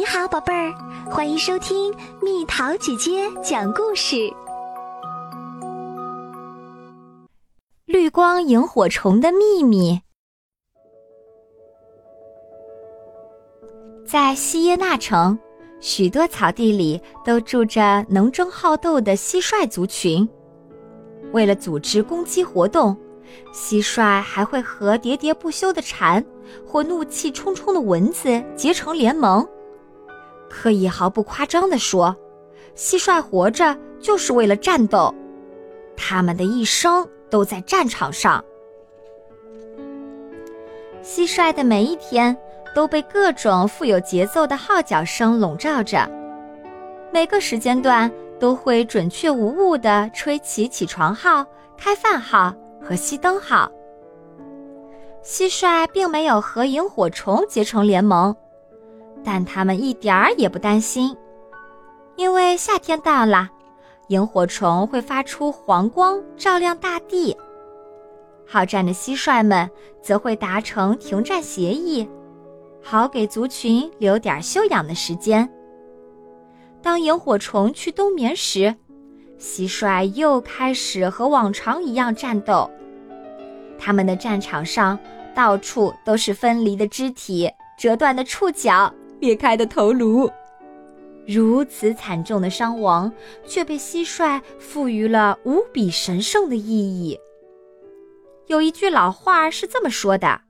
你好，宝贝儿，欢迎收听蜜桃姐姐讲故事。绿光萤火虫的秘密，在西耶纳城，许多草地里都住着能争好斗的蟋蟀族群。为了组织攻击活动，蟋蟀还会和喋喋不休的蝉或怒气冲冲的蚊子结成联盟。可以毫不夸张地说，蟋蟀活着就是为了战斗，他们的一生都在战场上。蟋蟀的每一天都被各种富有节奏的号角声笼罩着，每个时间段都会准确无误地吹起起床号、开饭号和熄灯号。蟋蟀并没有和萤火虫结成联盟。但他们一点儿也不担心，因为夏天到了，萤火虫会发出黄光，照亮大地。好战的蟋蟀们则会达成停战协议，好给族群留点休养的时间。当萤火虫去冬眠时，蟋蟀又开始和往常一样战斗。他们的战场上到处都是分离的肢体、折断的触角。裂开的头颅，如此惨重的伤亡，却被蟋蟀赋予了无比神圣的意义。有一句老话是这么说的：“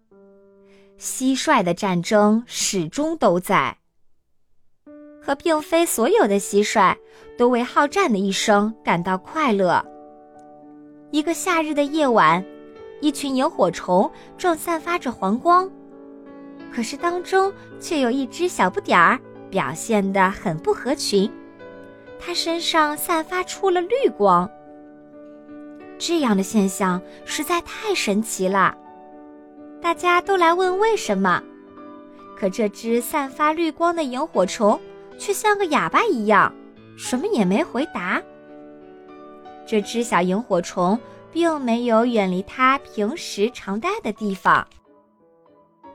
蟋蟀的战争始终都在。”可并非所有的蟋蟀都为好战的一生感到快乐。一个夏日的夜晚，一群萤火虫正散发着黄光。可是当中却有一只小不点儿表现得很不合群，它身上散发出了绿光。这样的现象实在太神奇了，大家都来问为什么。可这只散发绿光的萤火虫却像个哑巴一样，什么也没回答。这只小萤火虫并没有远离它平时常待的地方。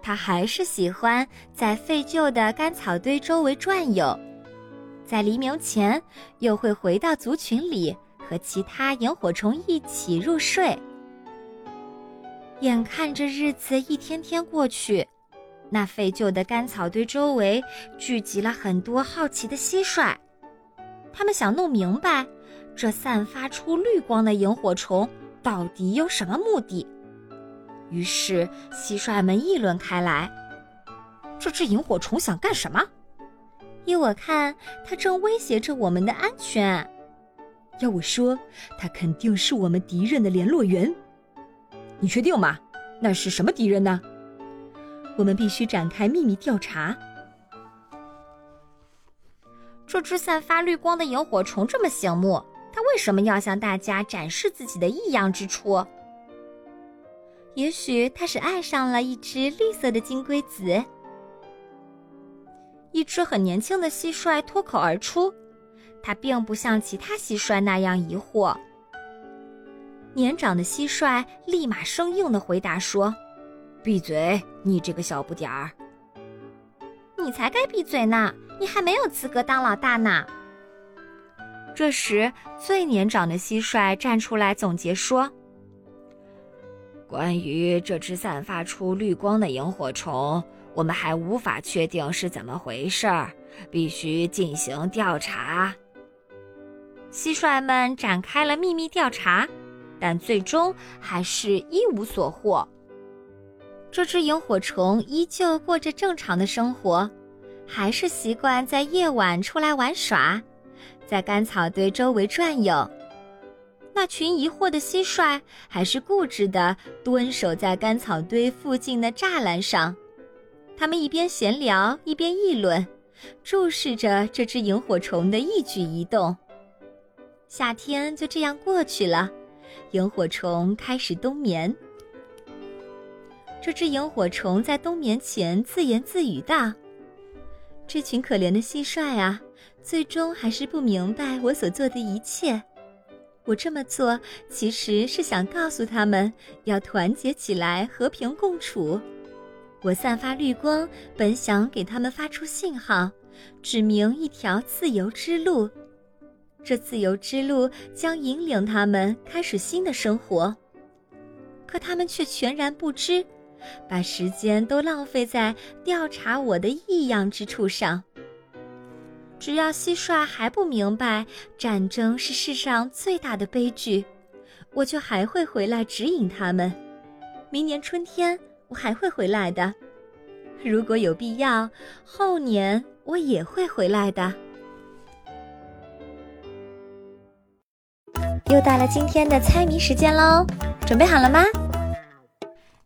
它还是喜欢在废旧的干草堆周围转悠，在黎明前又会回到族群里和其他萤火虫一起入睡。眼看着日子一天天过去，那废旧的干草堆周围聚集了很多好奇的蟋蟀，他们想弄明白这散发出绿光的萤火虫到底有什么目的。于是，蟋蟀们议论开来：“这只萤火虫想干什么？依我看，它正威胁着我们的安全。要我说，它肯定是我们敌人的联络员。你确定吗？那是什么敌人呢？我们必须展开秘密调查。这只散发绿光的萤火虫这么醒目，它为什么要向大家展示自己的异样之处？”也许他是爱上了一只绿色的金龟子。一只很年轻的蟋蟀脱口而出，它并不像其他蟋蟀那样疑惑。年长的蟋蟀立马生硬的回答说：“闭嘴，你这个小不点儿！你才该闭嘴呢，你还没有资格当老大呢。”这时，最年长的蟋蟀站出来总结说。关于这只散发出绿光的萤火虫，我们还无法确定是怎么回事儿，必须进行调查。蟋蟀们展开了秘密调查，但最终还是一无所获。这只萤火虫依旧过着正常的生活，还是习惯在夜晚出来玩耍，在干草堆周围转悠。群疑惑的蟋蟀还是固执地蹲守在干草堆附近的栅栏上，他们一边闲聊一边议论，注视着这只萤火虫的一举一动。夏天就这样过去了，萤火虫开始冬眠。这只萤火虫在冬眠前自言自语道：“这群可怜的蟋蟀啊，最终还是不明白我所做的一切。”我这么做其实是想告诉他们要团结起来，和平共处。我散发绿光，本想给他们发出信号，指明一条自由之路。这自由之路将引领他们开始新的生活，可他们却全然不知，把时间都浪费在调查我的异样之处上。只要蟋蟀还不明白战争是世上最大的悲剧，我就还会回来指引他们。明年春天我还会回来的，如果有必要，后年我也会回来的。又到了今天的猜谜时间喽，准备好了吗？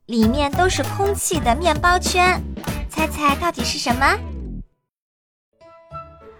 里面都是空气的面包圈，猜猜到底是什么？